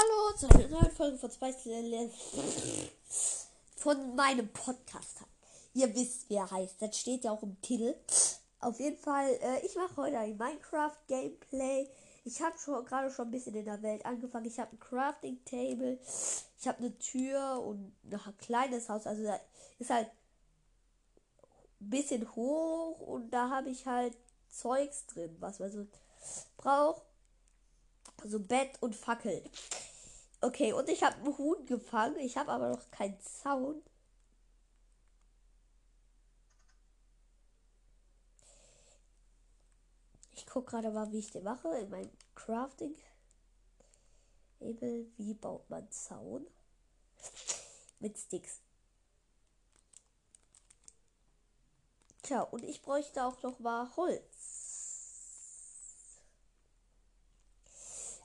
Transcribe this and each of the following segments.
Hallo zu einer neuen Folge von Spice von meinem Podcast. Ihr wisst, wer er heißt. Das steht ja auch im Titel. Auf jeden Fall, äh, ich mache heute ein Minecraft-Gameplay. Ich habe schon gerade schon ein bisschen in der Welt angefangen. Ich habe ein Crafting Table, ich habe eine Tür und ein kleines Haus. Also da ist halt ein bisschen hoch und da habe ich halt Zeugs drin, was man so braucht. Also Bett und Fackel. Okay, und ich habe einen Huhn gefangen. Ich habe aber noch keinen Zaun. Ich gucke gerade mal, wie ich den mache in meinem Crafting. Able, wie baut man Zaun? Mit Sticks. Tja, und ich bräuchte auch noch mal Holz.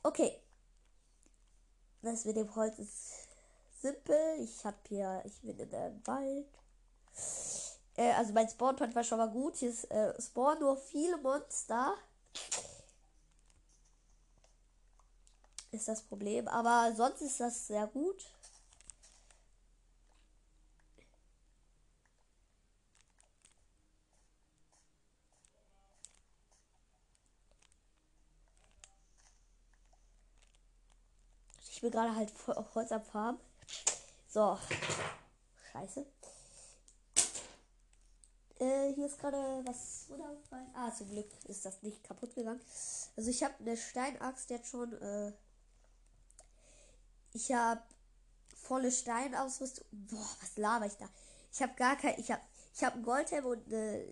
Okay. Das mit dem Holz ist simpel. Ich habe hier, ich bin in einem Wald. Äh, also mein Spawnpoint war schon mal gut. Hier äh, spawnen nur viele Monster. Ist das Problem. Aber sonst ist das sehr gut. Bin gerade halt Holz am Farm. So. Scheiße. Äh, hier ist gerade was runtergefallen. Ah, zum Glück ist das nicht kaputt gegangen. Also ich habe eine Steinaxt jetzt schon. Äh, ich habe volle Steinausrüstung. Boah, was laber ich da? Ich habe gar kein. Ich habe ich habe ein Goldhelm und eine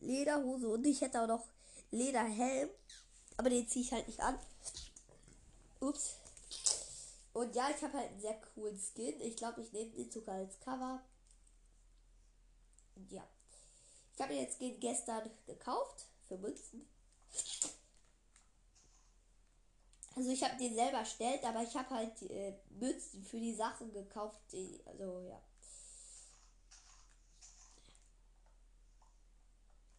Lederhose und ich hätte auch noch Lederhelm. Aber den ziehe ich halt nicht an. Ups. Und ja, ich habe halt einen sehr coolen Skin. Ich glaube, ich nehme den sogar als Cover. Und ja. Ich habe den jetzt gestern gekauft. Für Münzen. Also ich habe den selber erstellt, aber ich habe halt äh, Münzen für die Sachen gekauft. Die, also ja.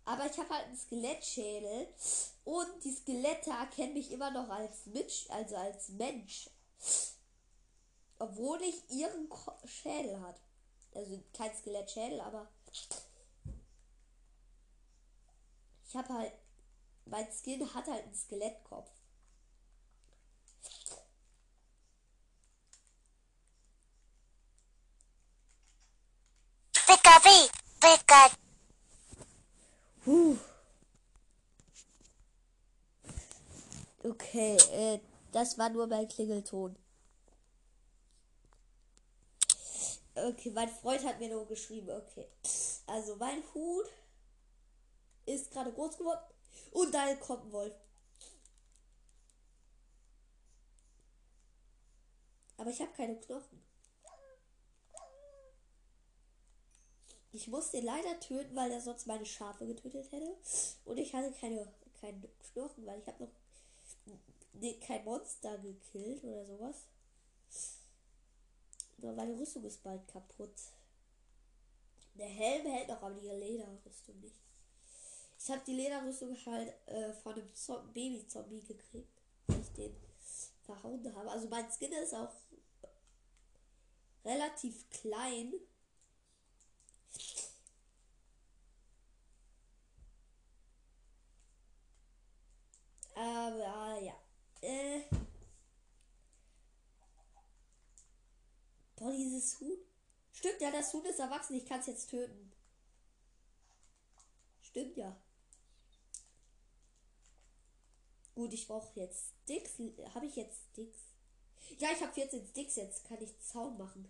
Aber ich habe halt einen Skelettschädel und die Skelette erkennen mich immer noch als Mensch, also als Mensch obwohl ich ihren Schädel hat. Also kein Skelettschädel, aber ich habe halt mein Skin hat halt einen Skelettkopf. Pikachu, Pikachu. Huh. Okay, äh, das war nur mein Klingelton. Okay, mein Freund hat mir nur geschrieben. Okay. Also mein Huhn ist gerade groß geworden. Und dann kommt ein Wolf. Aber ich habe keine Knochen. Ich muss den leider töten, weil er sonst meine Schafe getötet hätte. Und ich hatte keine, keine Knochen, weil ich habe noch nee, kein Monster gekillt oder sowas. Nur meine Rüstung ist bald kaputt. Der Helm hält noch, aber die Lederrüstung nicht. Ich habe die Lederrüstung halt äh, von einem Baby-Zombie gekriegt, weil ich den verhauen habe. Also mein Skin ist auch relativ klein. Aber ja. Äh, Boah, dieses Huhn. Stimmt ja, das Huhn ist erwachsen. Ich kann es jetzt töten. Stimmt ja. Gut, ich brauche jetzt Sticks. Habe ich jetzt Sticks? Ja, ich habe 14 Sticks. Jetzt kann ich Zaun machen.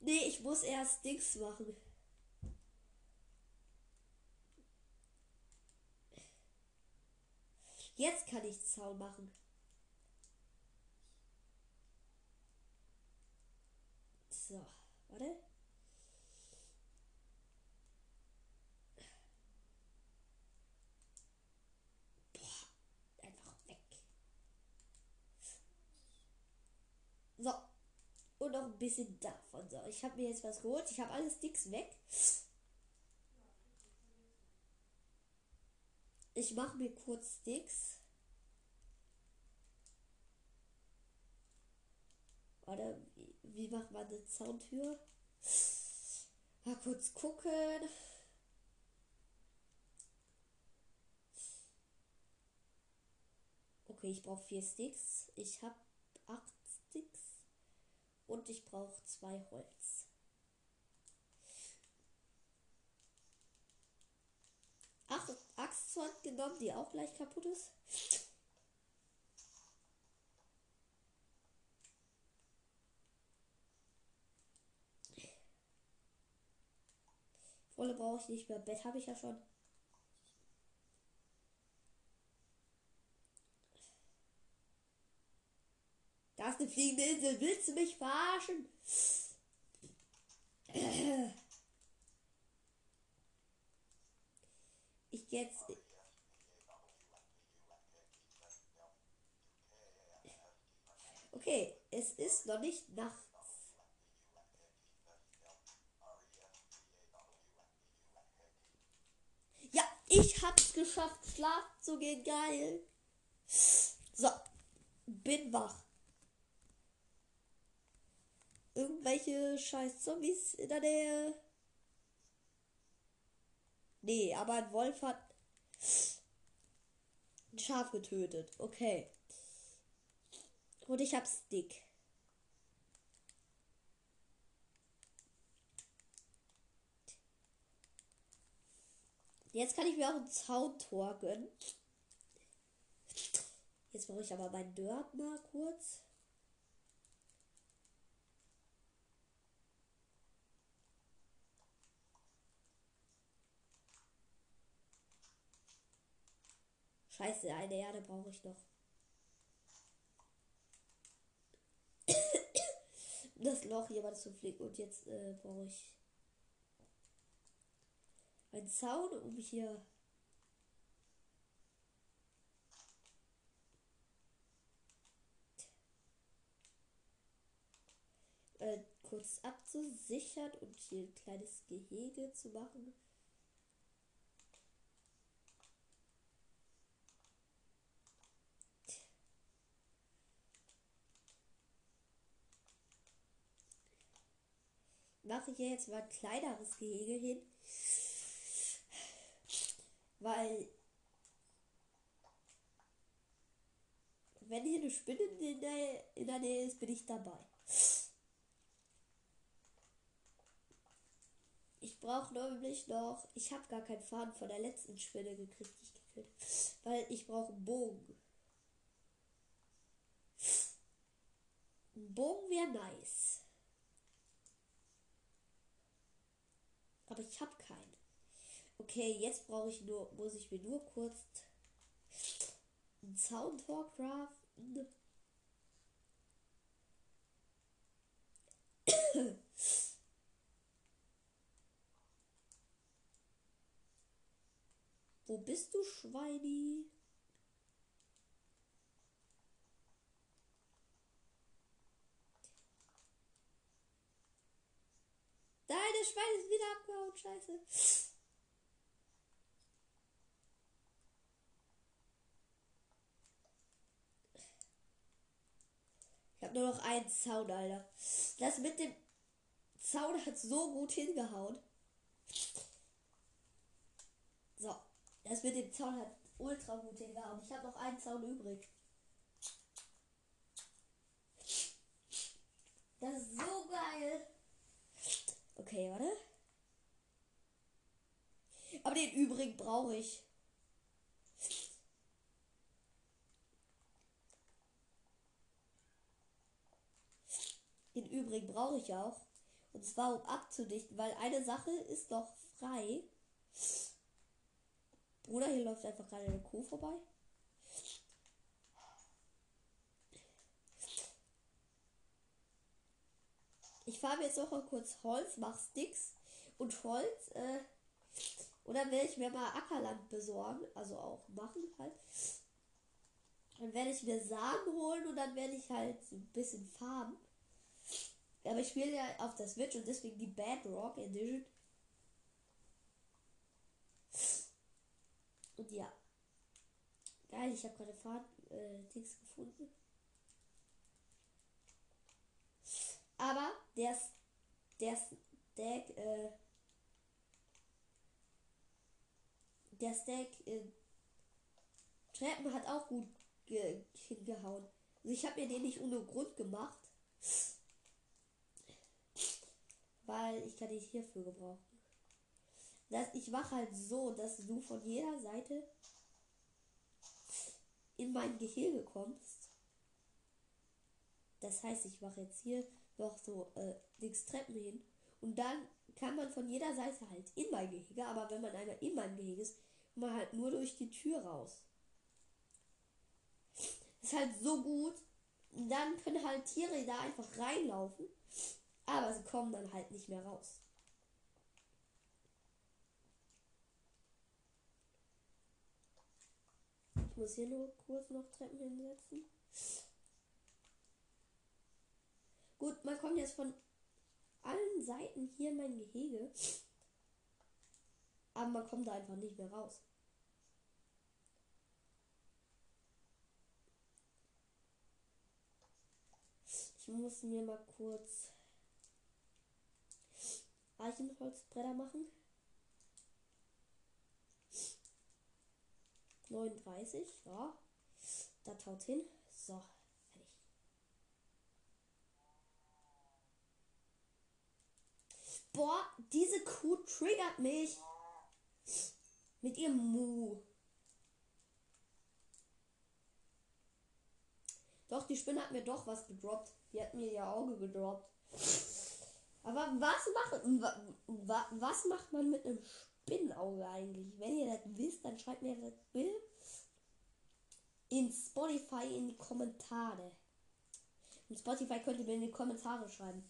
Nee, ich muss erst Sticks machen. Jetzt kann ich Zaun machen. So, warte. Boah, einfach weg. So. Und noch ein bisschen davon. So, ich habe mir jetzt was geholt. Ich habe alles Dicks weg. Ich mache mir kurz Sticks. Warte, wie, macht man eine Zauntür? Mal kurz gucken. Okay, ich brauche vier Sticks. Ich habe acht Sticks. Und ich brauche zwei Holz. Acht Axtzorn genommen, die auch gleich kaputt ist. Wolle brauche ich nicht mehr. Bett habe ich ja schon. Da ist eine fliegende Insel. Willst du mich verarschen? Ich gehe jetzt. Okay, es ist noch nicht nachts. Ja, ich hab's geschafft, schlafen zu gehen. Geil. So, bin wach. Irgendwelche scheiß Zombies in der Nähe. Nee, aber ein Wolf hat ein Schaf getötet. Okay. Und ich hab Stick. Jetzt kann ich mir auch ein Zauntor gönnen. Jetzt brauche ich aber meinen Dirt mal kurz. Scheiße, eine Erde brauche ich noch. das Loch jemand zu flicken und jetzt äh, brauche ich einen Zaun, um hier äh, kurz abzusichern und hier ein kleines Gehege zu machen. Mache ich hier jetzt mal ein kleineres Gehege hin. Weil wenn hier eine Spinne in der, in der Nähe ist, bin ich dabei. Ich brauche nämlich noch. Ich habe gar keinen Faden von der letzten Spinne gekriegt, die ich gekillt Weil ich brauche einen Bogen. Ein Bogen wäre nice. Aber ich habe keinen. Okay, jetzt brauche ich nur, muss ich mir nur kurz einen Soundtalk craften. Wo bist du, Schweini? Deine Schwein ist wieder abgehauen, scheiße. Ich habe nur noch einen Zaun, Alter. Das mit dem Zaun hat so gut hingehauen. So, das mit dem Zaun hat ultra gut hingehauen. Ich habe noch einen Zaun übrig. Das ist so geil. Okay, warte. Aber den übrigen brauche ich. Den übrigen brauche ich auch. Und zwar um abzudichten, weil eine Sache ist noch frei. Bruder, hier läuft einfach gerade eine Kuh vorbei. Ich fahre jetzt noch mal kurz Holz, mach Sticks und Holz. Äh, und dann werde ich mir mal Ackerland besorgen. Also auch machen halt. Dann werde ich mir Samen holen und dann werde ich halt ein bisschen farben. Aber ich spiele ja auf der Switch und deswegen die Bedrock Edition. Und ja, Geil, ich habe gerade Fahrt äh, gefunden. Aber der ist der Stack äh, der Stack äh, Treppen hat auch gut ge hingehauen. Also ich habe mir den nicht ohne Grund gemacht. Weil ich kann dich hierfür gebrauchen. Das, ich mache halt so, dass du von jeder Seite in mein Gehege kommst. Das heißt, ich mache jetzt hier noch so äh, links Treppen hin. Und dann kann man von jeder Seite halt in mein Gehege, aber wenn man einmal in mein Gehege ist, man halt nur durch die Tür raus. Ist halt so gut. Dann können halt Tiere da einfach reinlaufen. Aber sie kommen dann halt nicht mehr raus. Ich muss hier nur kurz noch Treppen hinsetzen. Gut, man kommt jetzt von allen Seiten hier in mein Gehege. Aber man kommt da einfach nicht mehr raus. Ich muss mir mal kurz Eichenholzbretter machen. 39, ja. Da taut hin. So, fertig. Boah, diese Kuh triggert mich. Mit ihrem Mu. Doch, die Spinne hat mir doch was gedroppt. Die hat mir ihr Auge gedroppt. Aber was macht, was macht man mit einem Spinnenauge eigentlich? Wenn ihr das wisst, dann schreibt mir das Bild in Spotify in die Kommentare. In Spotify könnt ihr mir in die Kommentare schreiben.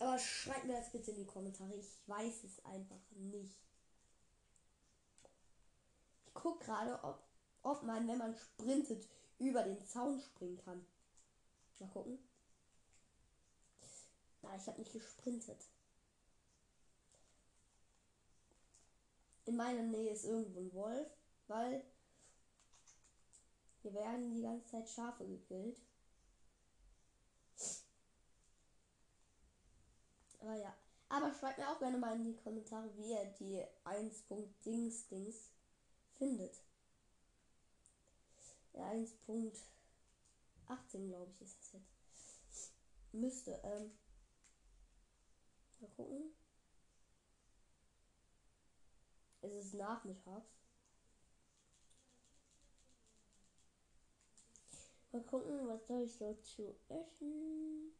Aber schreibt mir das bitte in die Kommentare. Ich weiß es einfach nicht. Ich gucke gerade, ob, ob man, wenn man sprintet, über den Zaun springen kann. Mal gucken. Na, ich habe nicht gesprintet. In meiner Nähe ist irgendwo ein Wolf, weil hier werden die ganze Zeit Schafe gekillt. Aber ja. Aber schreibt mir auch gerne mal in die Kommentare, wie ihr die 1.dings Dings findet. Ja, 1.18 glaube ich ist das jetzt. Müsste. Ähm, mal gucken. Es ist nachmittags. Mal gucken, was soll ich so zu essen?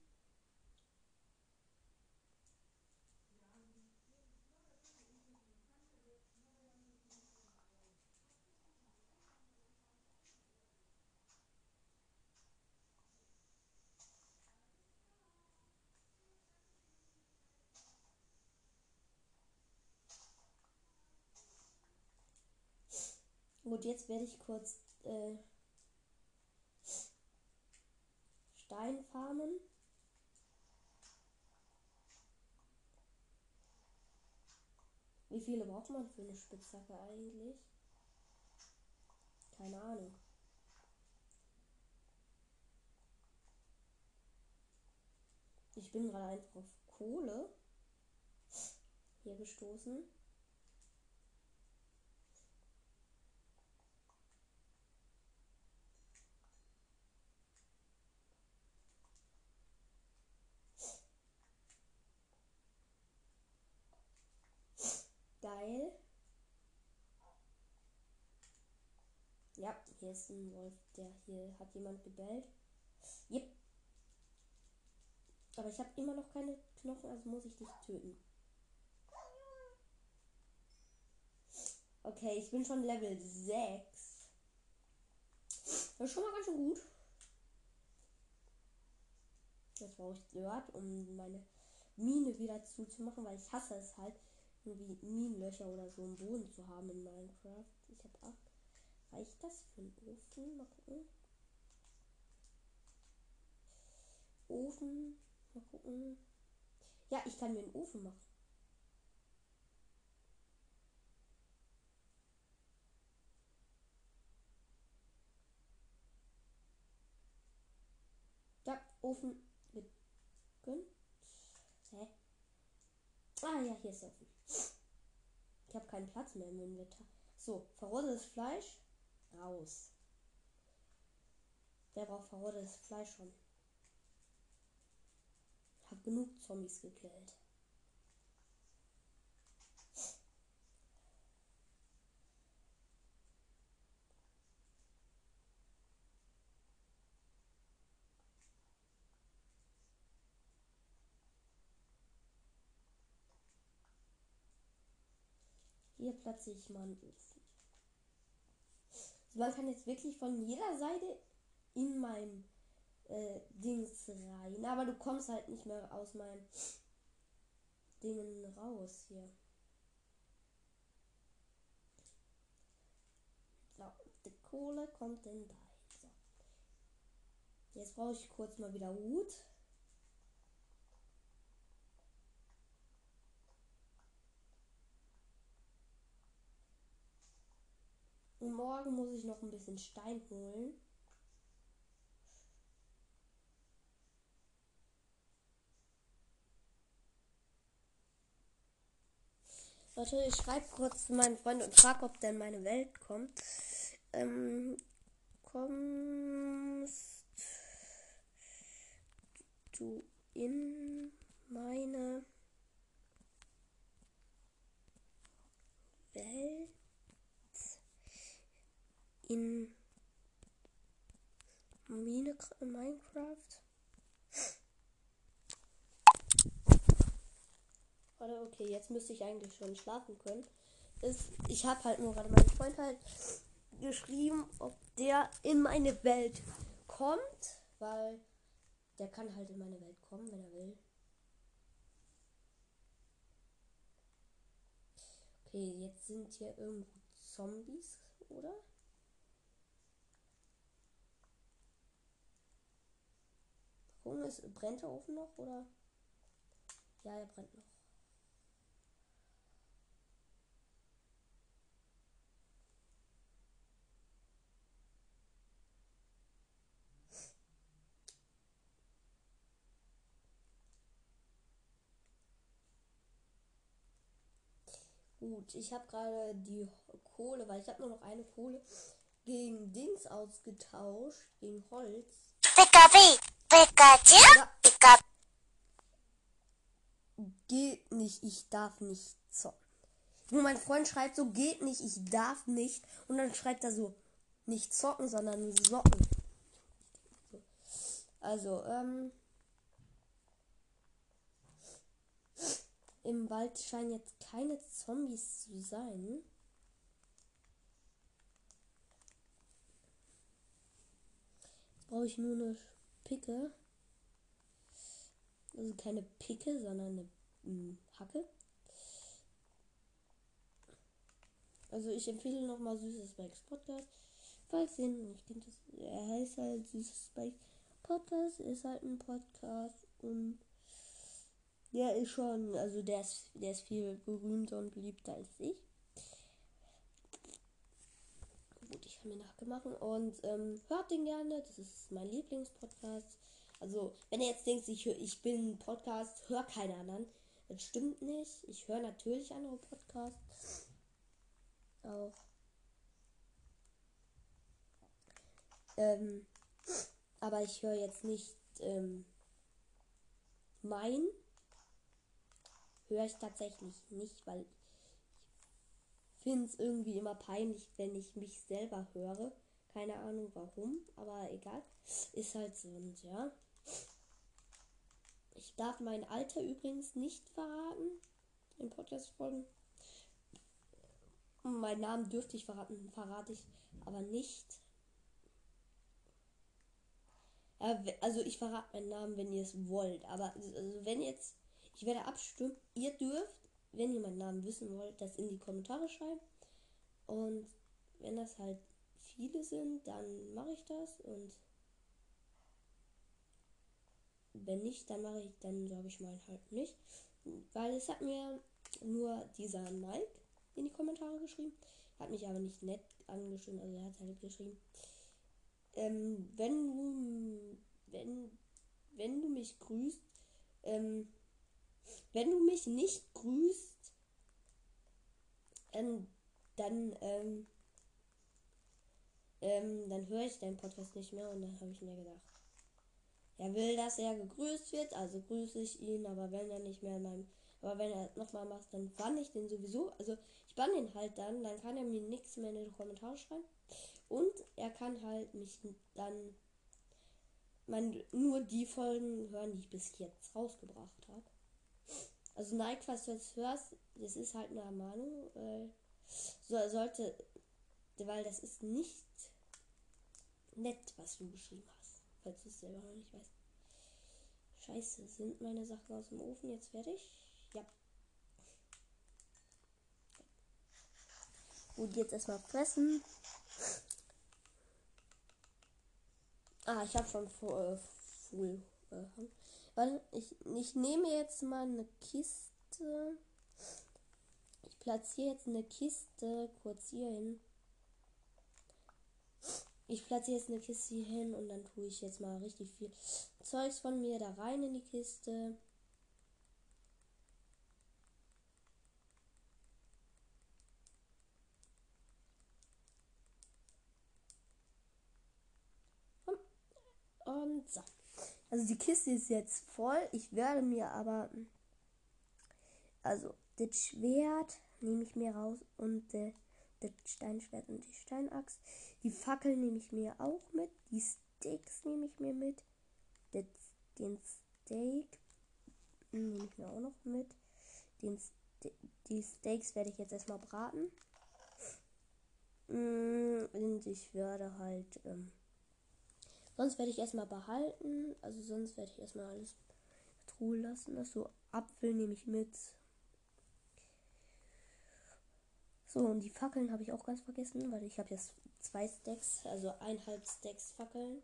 Gut, jetzt werde ich kurz äh, Stein farmen. Wie viele braucht man für eine Spitzhacke eigentlich? Keine Ahnung. Ich bin gerade einfach auf Kohle hier gestoßen. Geil. Ja, hier ist ein Wolf, der hier hat jemand gebellt. Yep. Aber ich habe immer noch keine Knochen, also muss ich dich töten. Okay, ich bin schon Level 6. Das ist schon mal ganz schön gut. Jetzt brauche ich Dirt, um meine Mine wieder zuzumachen, weil ich hasse es halt, irgendwie Minenlöcher oder so im Boden zu haben in Minecraft. Ich habe 8. Reicht das für einen Ofen? Mal gucken. Ofen. Mal gucken. Ja, ich kann mir einen Ofen machen. Ja, Ofen Mit Hä? Ah ja, hier ist der Ofen. Ich habe keinen Platz mehr im Inventar. So, verrotetes Fleisch raus. Wer braucht verrotetes Fleisch schon? Ich habe genug Zombies gekillt. Hier platziere ich mal einen Ofen. Also man kann jetzt wirklich von jeder Seite in mein äh, Dings rein. Aber du kommst halt nicht mehr aus meinem Dingen raus hier. So, die Kohle kommt denn da. So. Jetzt brauche ich kurz mal wieder Hut. Morgen muss ich noch ein bisschen Stein holen. Leute, ich schreibe kurz zu meinen Freunden und frage, ob der in meine Welt kommt. Ähm, kommst du in meine Welt? In Mine Minecraft? Warte, okay, jetzt müsste ich eigentlich schon schlafen können. Ist, ich habe halt nur gerade meinen Freund halt geschrieben, ob der in meine Welt kommt, weil der kann halt in meine Welt kommen, wenn er will. Okay, jetzt sind hier irgendwo Zombies, oder? Gucken, ist, brennt der Ofen noch, oder? Ja, er brennt noch. Gut, ich habe gerade die Kohle, weil ich habe nur noch eine Kohle, gegen Dings ausgetauscht, gegen Holz. Pikachu, Pikachu, Geht nicht, ich darf nicht zocken. Nur mein Freund schreibt so, geht nicht, ich darf nicht. Und dann schreibt er so, nicht zocken, sondern socken. So. Also, ähm. Im Wald scheinen jetzt keine Zombies zu sein. Jetzt brauche ich nur eine Picke. Also keine Picke, sondern eine mm, Hacke. Also ich empfehle nochmal Süßes Spikes Podcast. Falls ihr nicht kennt, er heißt halt Süßes Spikes Podcast, ist halt ein Podcast und der ist schon, also der ist, der ist viel berühmter und beliebter als ich. Gut, ich kann mir nachgemachen und ähm, hört den gerne. Das ist mein Lieblingspodcast. Also, wenn ihr jetzt denkt, ich, hör, ich bin ein Podcast, hör keine anderen. Das stimmt nicht. Ich höre natürlich andere Podcasts. Auch. Ähm, aber ich höre jetzt nicht ähm, mein. Höre ich tatsächlich nicht, weil ich finde es irgendwie immer peinlich, wenn ich mich selber höre. Keine Ahnung warum, aber egal. Ist halt so und ja. Ich darf mein Alter übrigens nicht verraten in Podcast-Folgen. Meinen Namen dürfte ich verraten, verrate ich aber nicht. Also ich verrate meinen Namen, wenn ihr es wollt. Aber also wenn jetzt, ich werde abstimmen, ihr dürft, wenn ihr meinen Namen wissen wollt, das in die Kommentare schreiben. Und wenn das halt viele sind, dann mache ich das. Und wenn nicht, dann mache ich, dann sage ich mal halt nicht. Weil es hat mir nur dieser Mike in die Kommentare geschrieben. Hat mich aber nicht nett angeschrieben, also er hat halt geschrieben. Ähm, wenn du, wenn wenn du mich grüßt, ähm, wenn du mich nicht grüßt, ähm, dann, ähm, ähm, dann höre ich deinen Podcast nicht mehr und dann habe ich mir gedacht, er will, dass er gegrüßt wird, also grüße ich ihn, aber wenn er nicht mehr in meinem, aber wenn er nochmal macht, dann bann ich den sowieso, also ich bann den halt dann, dann kann er mir nichts mehr in die Kommentare schreiben. Und er kann halt mich dann man nur die Folgen hören, die ich bis jetzt rausgebracht habe. Also Nike, was du jetzt hörst, das ist halt eine Ermahnung, weil so sollte, weil das ist nicht nett, was du geschrieben hast, falls du es selber noch nicht weißt. Scheiße, sind meine Sachen aus dem Ofen jetzt fertig? Ja. Gut, jetzt erstmal fressen. Ah, ich habe schon äh, Full. Äh, Warte, ich, ich nehme jetzt mal eine Kiste. Ich platziere jetzt eine Kiste kurz hier hin. Ich platziere jetzt eine Kiste hier hin und dann tue ich jetzt mal richtig viel Zeugs von mir da rein in die Kiste. Und so. Also die Kiste ist jetzt voll. Ich werde mir aber. Also, das Schwert nehme ich mir raus und äh, das Steinschwert und die Steinachs. Die Fackel nehme ich mir auch mit. Die Sticks nehme ich mir mit. Das, den Steak nehme ich mir auch noch mit. Den die Steaks werde ich jetzt erstmal braten. Mm, und ich werde halt. Ähm, Sonst werde ich erstmal behalten. Also sonst werde ich erstmal alles Truhe lassen. Also Apfel nehme ich mit. So, und die Fackeln habe ich auch ganz vergessen, weil ich habe jetzt zwei Stacks, also eineinhalb Stacks Fackeln.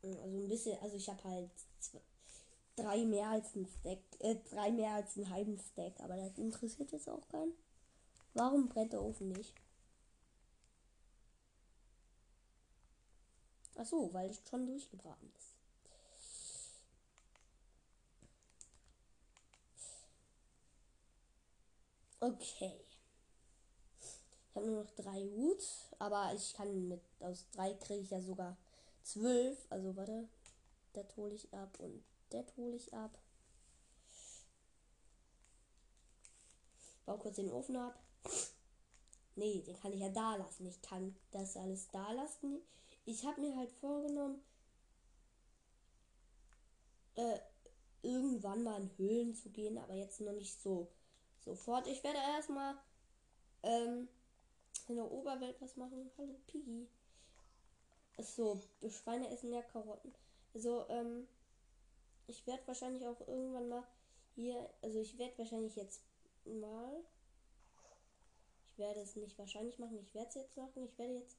Also ein bisschen, also ich habe halt zwei, drei mehr als ein Stack, äh, drei mehr als einen halben Stack, aber das interessiert jetzt auch keinen. Warum brennt der Ofen nicht? Ach so, weil es schon durchgebraten ist. Okay. Ich habe nur noch drei Hut, aber ich kann mit aus drei kriege ich ja sogar zwölf. Also warte, der hole ich ab und der hole ich ab. Bau kurz den Ofen ab. Nee, den kann ich ja da lassen. Ich kann das alles da lassen ich habe mir halt vorgenommen, äh, irgendwann mal in Höhlen zu gehen, aber jetzt noch nicht so sofort. Ich werde erstmal ähm, in der Oberwelt was machen. Hallo Piggy. So, Schweine essen ja Karotten. Also, ähm, ich werde wahrscheinlich auch irgendwann mal hier, also ich werde wahrscheinlich jetzt mal, ich werde es nicht wahrscheinlich machen, ich werde es jetzt machen, ich werde jetzt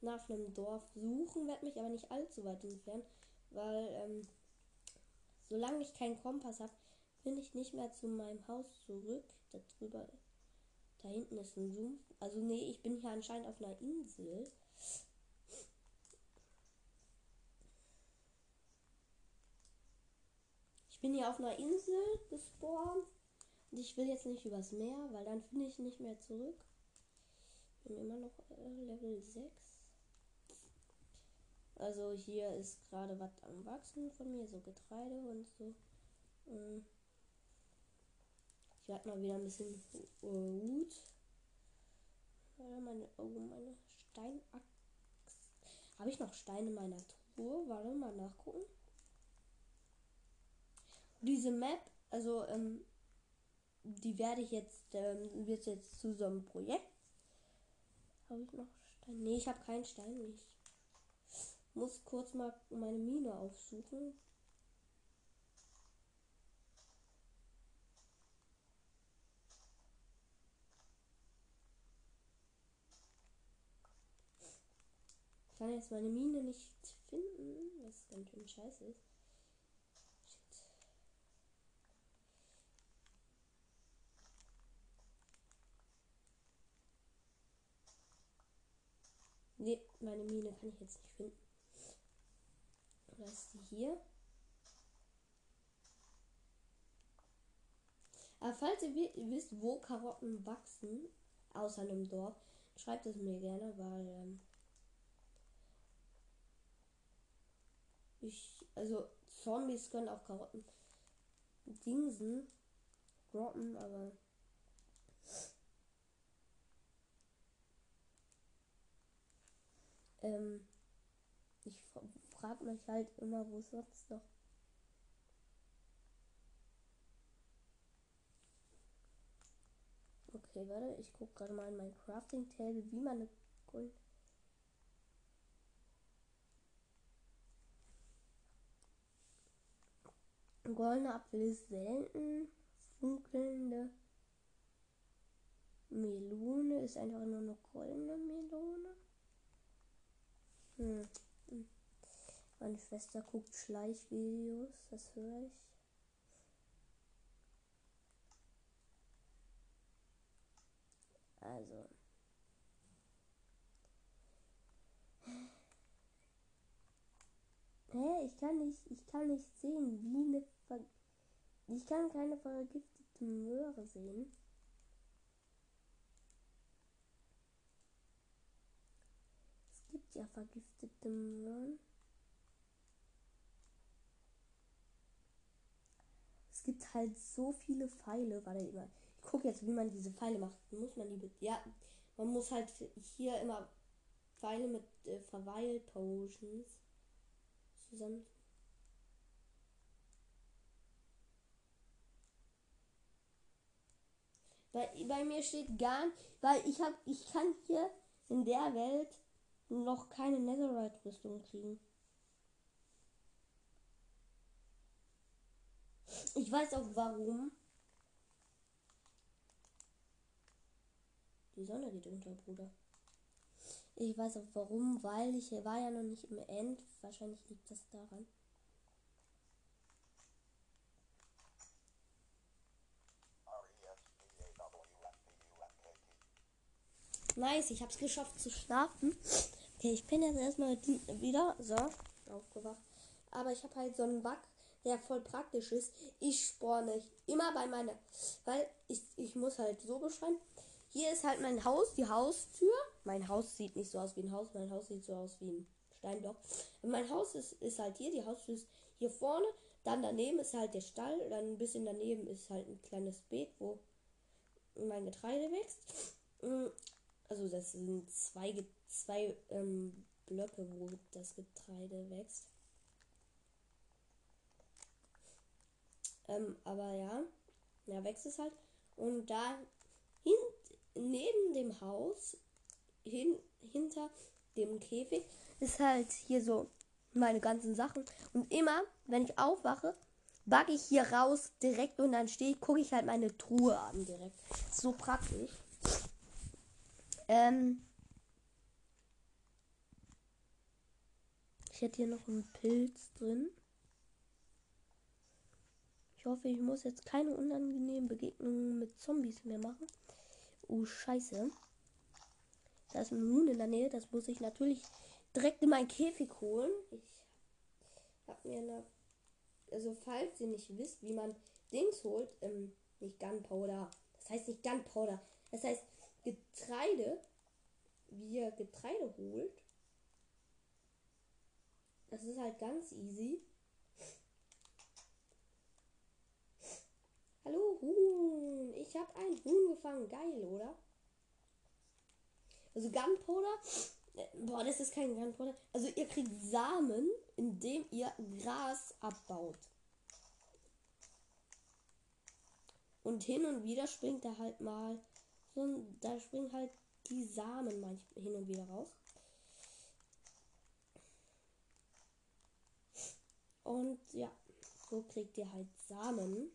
nach einem Dorf suchen, werde mich aber nicht allzu weit entfernen, weil ähm, solange ich keinen Kompass habe, bin ich nicht mehr zu meinem Haus zurück. Da drüber, da hinten ist ein Zoom. Also nee, ich bin hier anscheinend auf einer Insel. Ich bin hier auf einer Insel gespawnt und ich will jetzt nicht übers Meer, weil dann finde ich nicht mehr zurück. Bin immer noch äh, Level 6. Also hier ist gerade was am Wachsen von mir, so Getreide und so. Ähm, ich werde mal wieder ein bisschen. Äh, meine, oh, meine Steinachs. Habe ich noch Steine in meiner Truhe? Warte mal nachgucken. Diese Map, also ähm, die werde ich jetzt, ähm, wird jetzt zu so einem Projekt. Habe ich noch Stein? Nee, ich habe keinen Stein nicht muss kurz mal meine Mine aufsuchen. Kann jetzt meine Mine nicht finden, was ganz schön scheiße ist. Shit. Nee, meine Mine kann ich jetzt nicht finden. Das ist die hier. Aber falls ihr wi- wisst, wo Karotten wachsen, außer einem Dorf, schreibt es mir gerne, weil ähm, ich, also Zombies können auch Karotten dingsen, droppen, aber ähm, ich frage mich halt immer, wo sonst noch Okay, warte, ich gucke gerade mal in mein Crafting Table, wie man eine Gold. Goldene Apfel ist selten. Funkelnde Melone ist einfach nur eine goldene Melone. Hm. Meine Schwester guckt Schleichvideos, das höre ich. Also. Hä, ich kann nicht, ich kann nicht sehen, wie eine Ich kann keine vergiftete Möhre sehen. Es gibt ja vergiftete Möhren. Es gibt halt so viele Pfeile. Warte immer. Ich gucke jetzt, wie man diese Pfeile macht. Muss man die. Ja, man muss halt hier immer Pfeile mit äh, Verweil-Potions zusammen. Bei, bei mir steht gar nicht, weil ich hab, ich kann hier in der Welt noch keine Netherite-Rüstung kriegen. Ich weiß auch warum. Die Sonne geht unter, Bruder. Ich weiß auch warum, weil ich war ja noch nicht im End. Wahrscheinlich liegt das daran. Nice, ich hab's geschafft zu schlafen. Okay, ich bin jetzt erstmal wieder. So, aufgewacht. Aber ich habe halt so einen Bug, der voll praktisch ist. Ich sporne immer bei meiner. Weil ich, ich muss halt so beschreiben. Hier ist halt mein Haus, die Haustür. Mein Haus sieht nicht so aus wie ein Haus, mein Haus sieht so aus wie ein Steinblock. Und mein Haus ist, ist halt hier, die Haustür ist hier vorne. Dann daneben ist halt der Stall. Dann ein bisschen daneben ist halt ein kleines Beet, wo mein Getreide wächst. Also das sind zwei, zwei ähm, Blöcke, wo das Getreide wächst. Ähm, aber ja, ja, wächst es halt. Und da hin, neben dem Haus, hin, hinter dem Käfig, ist halt hier so meine ganzen Sachen. Und immer, wenn ich aufwache, backe ich hier raus direkt und dann stehe ich, gucke ich halt meine Truhe an direkt. So praktisch. Ähm, ich hätte hier noch einen Pilz drin. Ich hoffe, ich muss jetzt keine unangenehmen Begegnungen mit Zombies mehr machen. Oh, scheiße. Da ist ein Huhn in der Nähe. Das muss ich natürlich direkt in meinen Käfig holen. Ich habe mir eine... Also, falls ihr nicht wisst, wie man Dings holt, ähm, nicht Gunpowder. Das heißt nicht Gunpowder. Das heißt Getreide. Wie ihr Getreide holt. Das ist halt ganz easy. Hallo Huhn. Ich habe ein Huhn gefangen. Geil, oder? Also Gunpowder. Boah, das ist kein Gunpowder. Also ihr kriegt Samen, indem ihr Gras abbaut. Und hin und wieder springt da halt mal ein, da springen halt die Samen manchmal hin und wieder raus. Und ja, so kriegt ihr halt Samen.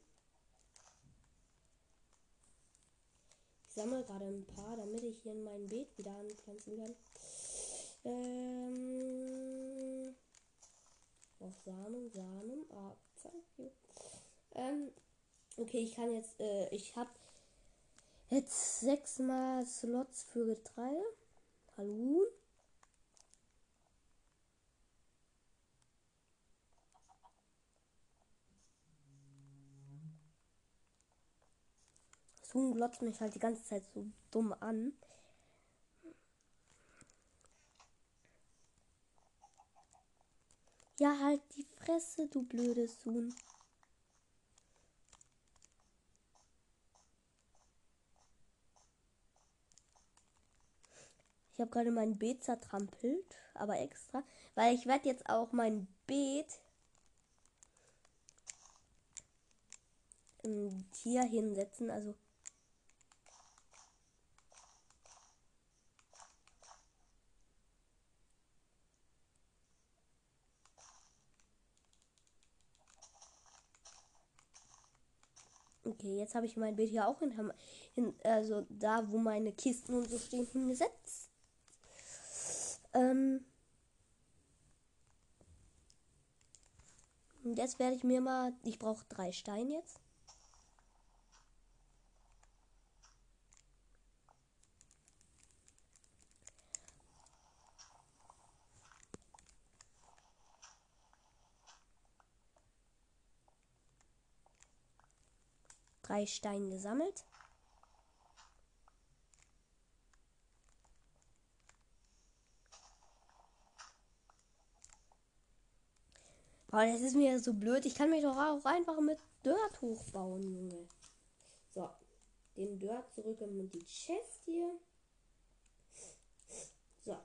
Ich sammle gerade ein paar, damit ich hier in mein Beet wieder anpflanzen kann. Ähm, auf Samen, Samen. Ah. Ähm, okay, ich kann jetzt, äh, ich habe Jetzt sechsmal Slots für Getreide. Hallo. Zoom glotzt mich halt die ganze Zeit so dumm an. Ja, halt die Fresse, du blödes Zoom. Ich habe gerade mein Beet zertrampelt, aber extra, weil ich werde jetzt auch mein Beet hier hinsetzen, also Okay, jetzt habe ich mein Bild hier auch in, in, also da, wo meine Kisten und so stehen, hingesetzt. Ähm und jetzt werde ich mir mal, ich brauche drei Steine jetzt. drei Steine gesammelt. Aber das ist mir so blöd. Ich kann mich doch auch einfach mit Dirt hochbauen, Junge. So, den Dirt zurück in die Chest hier. So.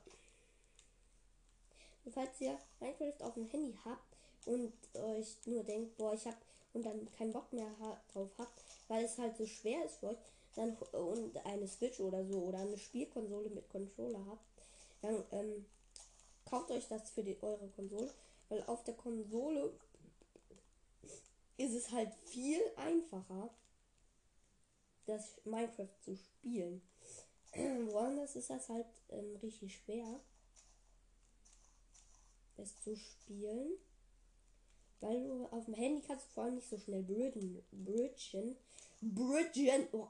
Und falls ihr Minecraft auf dem Handy habt und euch nur denkt, boah, ich hab und dann keinen Bock mehr drauf habt, weil es halt so schwer ist für euch, dann und eine Switch oder so oder eine Spielkonsole mit Controller habt, dann ähm, kauft euch das für die, eure Konsole, weil auf der Konsole ist es halt viel einfacher, das Minecraft zu spielen. Woanders ist das halt ähm, richtig schwer, es zu spielen. Weil du auf dem Handy kannst du vor allem nicht so schnell bridgen. Bridgen. Bridgen. Oh,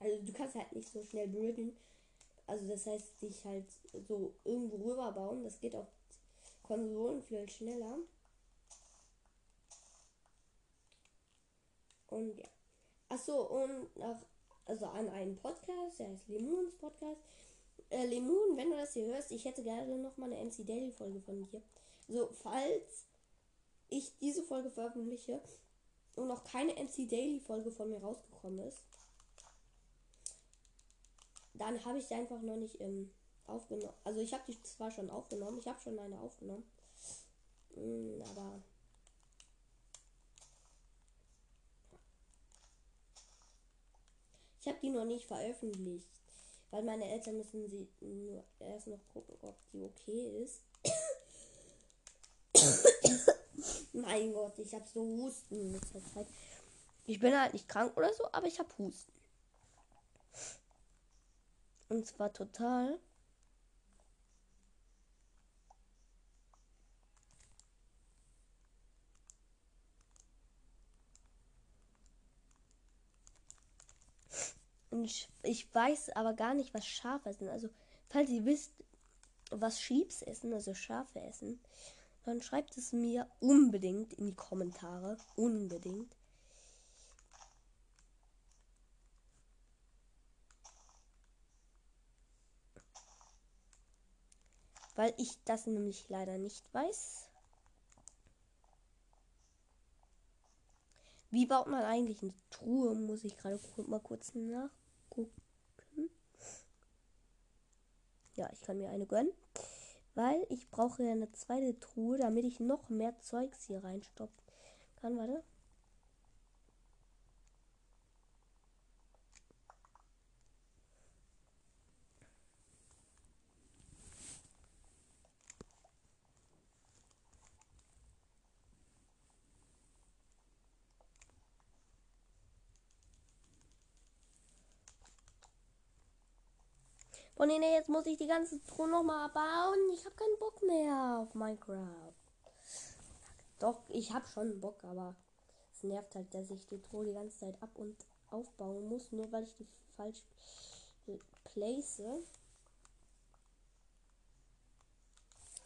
also du kannst halt nicht so schnell bridgen. Also das heißt, dich halt so irgendwo rüber bauen. Das geht auf Konsolen viel schneller. Und ja. Achso, und nach, also an einen Podcast, der heißt Lemons Podcast. Äh, Lemon, wenn du das hier hörst, ich hätte gerne noch mal eine MC Daily Folge von dir. So, falls ich diese Folge veröffentliche und noch keine MC Daily Folge von mir rausgekommen ist, dann habe ich sie einfach noch nicht ähm, aufgenommen. Also ich habe die zwar schon aufgenommen, ich habe schon eine aufgenommen, mm, aber ich habe die noch nicht veröffentlicht, weil meine Eltern müssen sie nur erst noch gucken, ob die okay ist. Mein Gott, ich habe so Husten. Ich bin halt nicht krank oder so, aber ich habe Husten. Und zwar total. Und ich, ich weiß aber gar nicht, was Schafe essen. Also, falls ihr wisst, was Sheeps essen, also Schafe essen, dann schreibt es mir unbedingt in die Kommentare. Unbedingt. Weil ich das nämlich leider nicht weiß. Wie baut man eigentlich eine Truhe? Muss ich gerade mal kurz nachgucken. Ja, ich kann mir eine gönnen. Weil ich brauche ja eine zweite Truhe, damit ich noch mehr Zeugs hier reinstoppen kann. Warte. Oh nee, nee, jetzt muss ich die ganze Truhe nochmal bauen. Ich habe keinen Bock mehr auf Minecraft. Doch, ich habe schon Bock, aber es nervt halt, dass ich die Truhe die ganze Zeit ab und aufbauen muss, nur weil ich die falsch place.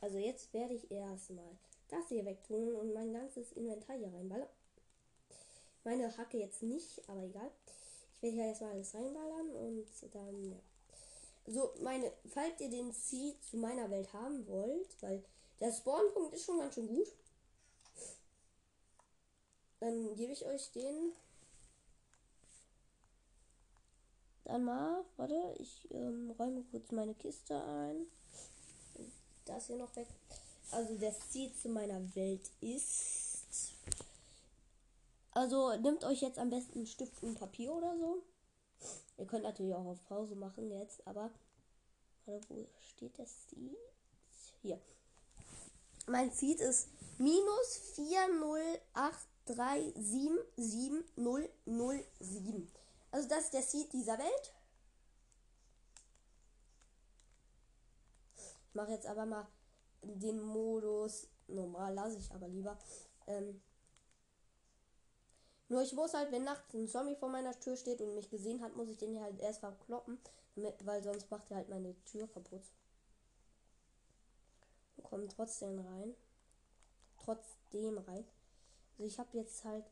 Also jetzt werde ich erstmal das hier wegtun und mein ganzes Inventar hier reinballern. Meine Hacke jetzt nicht, aber egal. Ich werde hier erstmal alles reinballern und dann, ja. So, meine, falls ihr den Seed zu meiner Welt haben wollt, weil der Spawnpunkt ist schon ganz schön gut, dann gebe ich euch den. Dann mal, warte, ich ähm, räume kurz meine Kiste ein. Das hier noch weg. Also der Seed zu meiner Welt ist. Also nehmt euch jetzt am besten Stift und Papier oder so. Ihr könnt natürlich auch auf Pause machen jetzt, aber. Warte, wo steht der Seed? Hier. Mein Seed ist minus 408377007. Also das ist der Seed dieser Welt. Ich mache jetzt aber mal den Modus normal, lasse ich aber lieber. Ähm, nur ich muss halt, wenn nachts ein Zombie vor meiner Tür steht und mich gesehen hat, muss ich den halt erst verkloppen, damit, weil sonst macht er halt meine Tür kaputt. Und kommen trotzdem rein. Trotzdem rein. Also ich habe jetzt halt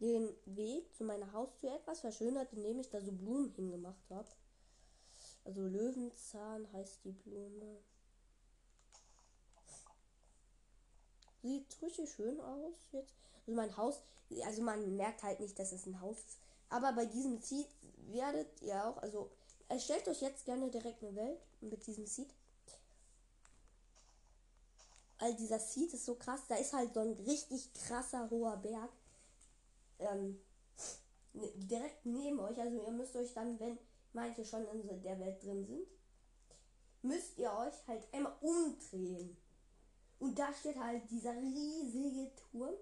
den Weg zu meiner Haustür etwas verschönert, indem ich da so Blumen hingemacht habe. Also Löwenzahn heißt die Blume. Sieht richtig schön aus jetzt. Also mein Haus, also man merkt halt nicht, dass es ein Haus ist. Aber bei diesem Seed werdet ihr auch, also erstellt euch jetzt gerne direkt eine Welt mit diesem Seed. All dieser Seed ist so krass. Da ist halt so ein richtig krasser hoher Berg. Ähm, ne, direkt neben euch. Also ihr müsst euch dann, wenn manche schon in der Welt drin sind, müsst ihr euch halt einmal umdrehen. Und da steht halt dieser riesige Turm.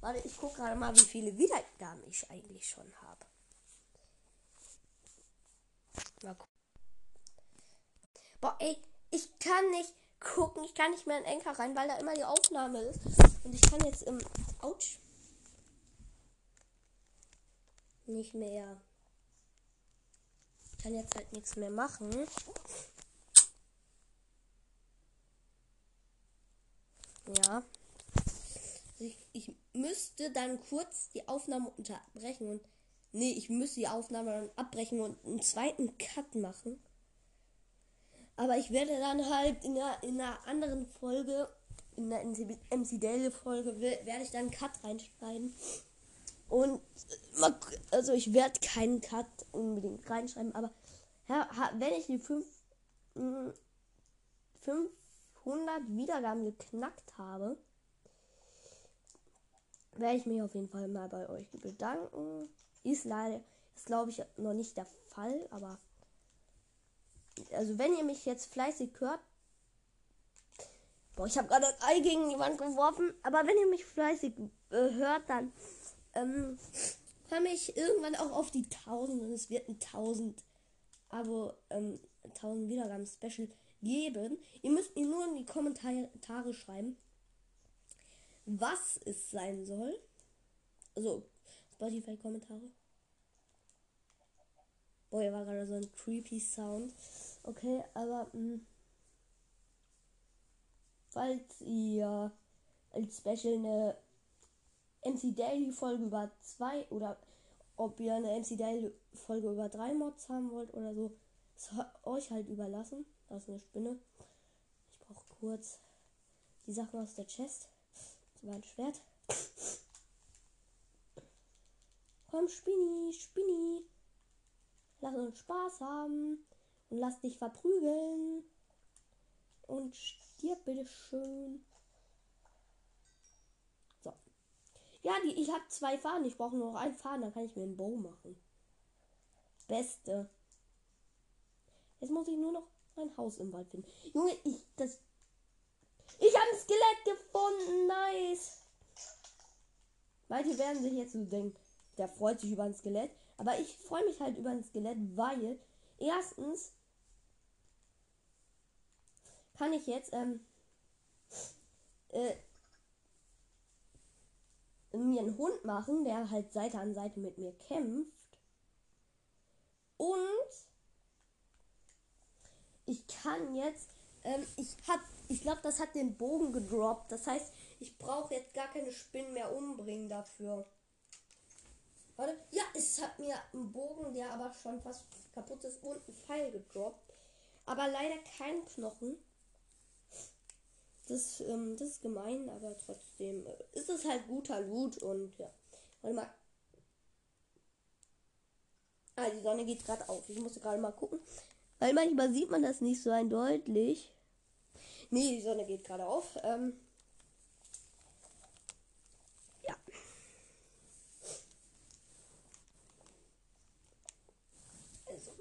Warte, ich gucke gerade mal, wie viele Wiedergaben ich eigentlich schon habe. Mal gucken. Boah, ey, ich kann nicht gucken. Ich kann nicht mehr in Enker rein, weil da immer die Aufnahme ist. Und ich kann jetzt im Autsch nicht mehr. Ich kann jetzt halt nichts mehr machen. Ja. Ich, ich müsste dann kurz die Aufnahme unterbrechen und. Nee, ich müsste die Aufnahme dann abbrechen und einen zweiten Cut machen. Aber ich werde dann halt in einer, in einer anderen Folge, in der MC Daily Folge, werde ich dann einen Cut reinschneiden. Und also ich werde keinen Cut unbedingt reinschreiben, aber ja, wenn ich die 5 500 Wiedergaben geknackt habe, werde ich mich auf jeden Fall mal bei euch bedanken. Ist leider, ist glaube ich noch nicht der Fall, aber also wenn ihr mich jetzt fleißig hört, boah, ich habe gerade ein Ei gegen die Wand geworfen, aber wenn ihr mich fleißig äh, hört, dann ähm, komme ich irgendwann auch auf die 1000 und es wird ein 1000 Abo, ähm, 1000 Wiedergaben Special geben. Ihr müsst mir nur in die Kommentare schreiben, was es sein soll. Also Spotify-Kommentare. Boah, hier war gerade so ein creepy Sound. Okay, aber mh, hm, falls ihr als Special eine MC Daily Folge über zwei oder ob ihr eine MC Daily Folge über drei Mods haben wollt oder so, euch halt überlassen. Da ist eine Spinne. Ich brauche kurz die Sachen aus der Chest. Das war ein Schwert. Komm, Spinni, Spinni. Lass uns Spaß haben. Und lass dich verprügeln. Und stirb bitte schön. So. Ja, die, ich habe zwei Fahnen. Ich brauche nur noch einen Faden. Dann kann ich mir einen Bow machen. Beste. Jetzt muss ich nur noch ein Haus im Wald finden. Junge, ich das. Ich habe ein Skelett gefunden. Nice. Manche werden sich jetzt so denken, der freut sich über ein Skelett. Aber ich freue mich halt über ein Skelett, weil erstens kann ich jetzt ähm, äh, mir einen Hund machen, der halt Seite an Seite mit mir kämpft. Und ich kann jetzt, ähm, ich hab, ich glaube, das hat den Bogen gedroppt. Das heißt, ich brauche jetzt gar keine Spinnen mehr umbringen dafür. Warte. Ja, es hat mir einen Bogen, der aber schon fast kaputt ist, und einen Pfeil gedroppt. Aber leider kein Knochen. Das, ähm, das ist gemein, aber trotzdem äh, ist es halt guter Loot und ja. Warte mal. Ah, die Sonne geht gerade auf. Ich musste gerade mal gucken. Weil manchmal sieht man das nicht so eindeutig. Nee, die Sonne geht gerade auf. Ähm, ja. Also,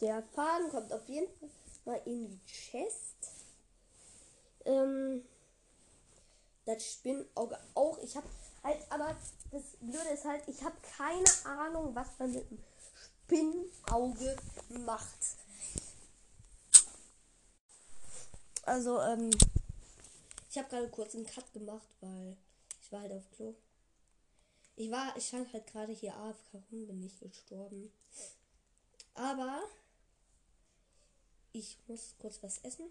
der Faden kommt auf jeden Fall mal in die Chest. Ähm, das Spinnauge auch. Ich habe halt, aber das Blöde ist halt, ich habe keine Ahnung, was man mit dem Spinnauge macht. Also, ähm, ich habe gerade kurz einen Cut gemacht, weil ich war halt auf Klo. Ich war, ich stand halt gerade hier AFK rum, bin nicht gestorben. Aber ich muss kurz was essen.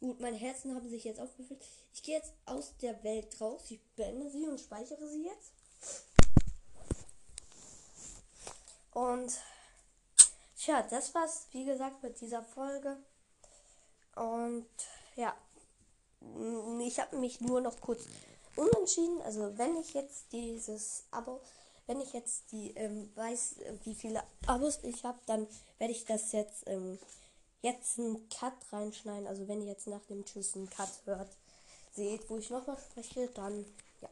Gut, meine Herzen haben sich jetzt aufgefüllt. Ich gehe jetzt aus der Welt raus. Ich beende sie und speichere sie jetzt. Und tja, das war's, wie gesagt, mit dieser Folge. Und ja, ich habe mich nur noch kurz unentschieden. Also wenn ich jetzt dieses Abo, wenn ich jetzt die ähm, weiß, wie viele Abos ich habe, dann werde ich das jetzt ähm, jetzt einen Cut reinschneiden. Also wenn ihr jetzt nach dem Tschüss einen Cut hört, seht, wo ich nochmal spreche, dann ja,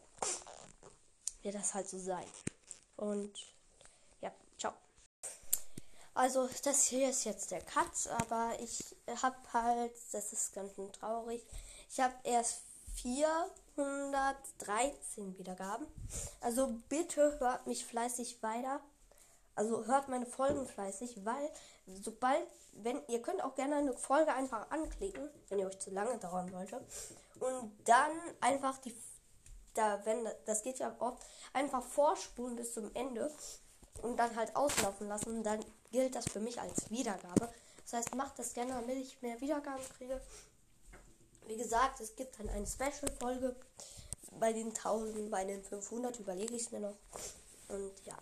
wird das halt so sein. Und. Also das hier ist jetzt der Cut, aber ich habe halt, das ist ganz traurig, ich habe erst 413 Wiedergaben. Also bitte hört mich fleißig weiter. Also hört meine Folgen fleißig, weil sobald, wenn ihr könnt auch gerne eine Folge einfach anklicken, wenn ihr euch zu lange dauern wollte. Und dann einfach die, da, wenn, das geht ja oft, einfach vorspulen bis zum Ende und dann halt auslaufen lassen. Dann gilt das für mich als Wiedergabe. Das heißt, macht das gerne, damit ich mehr Wiedergaben kriege. Wie gesagt, es gibt dann eine Special-Folge. Bei den 1000, bei den 500 überlege ich es mir noch. Und ja.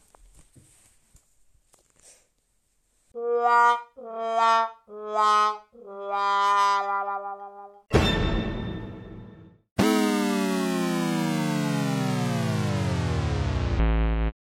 La, la, la, la, la, la, la, la.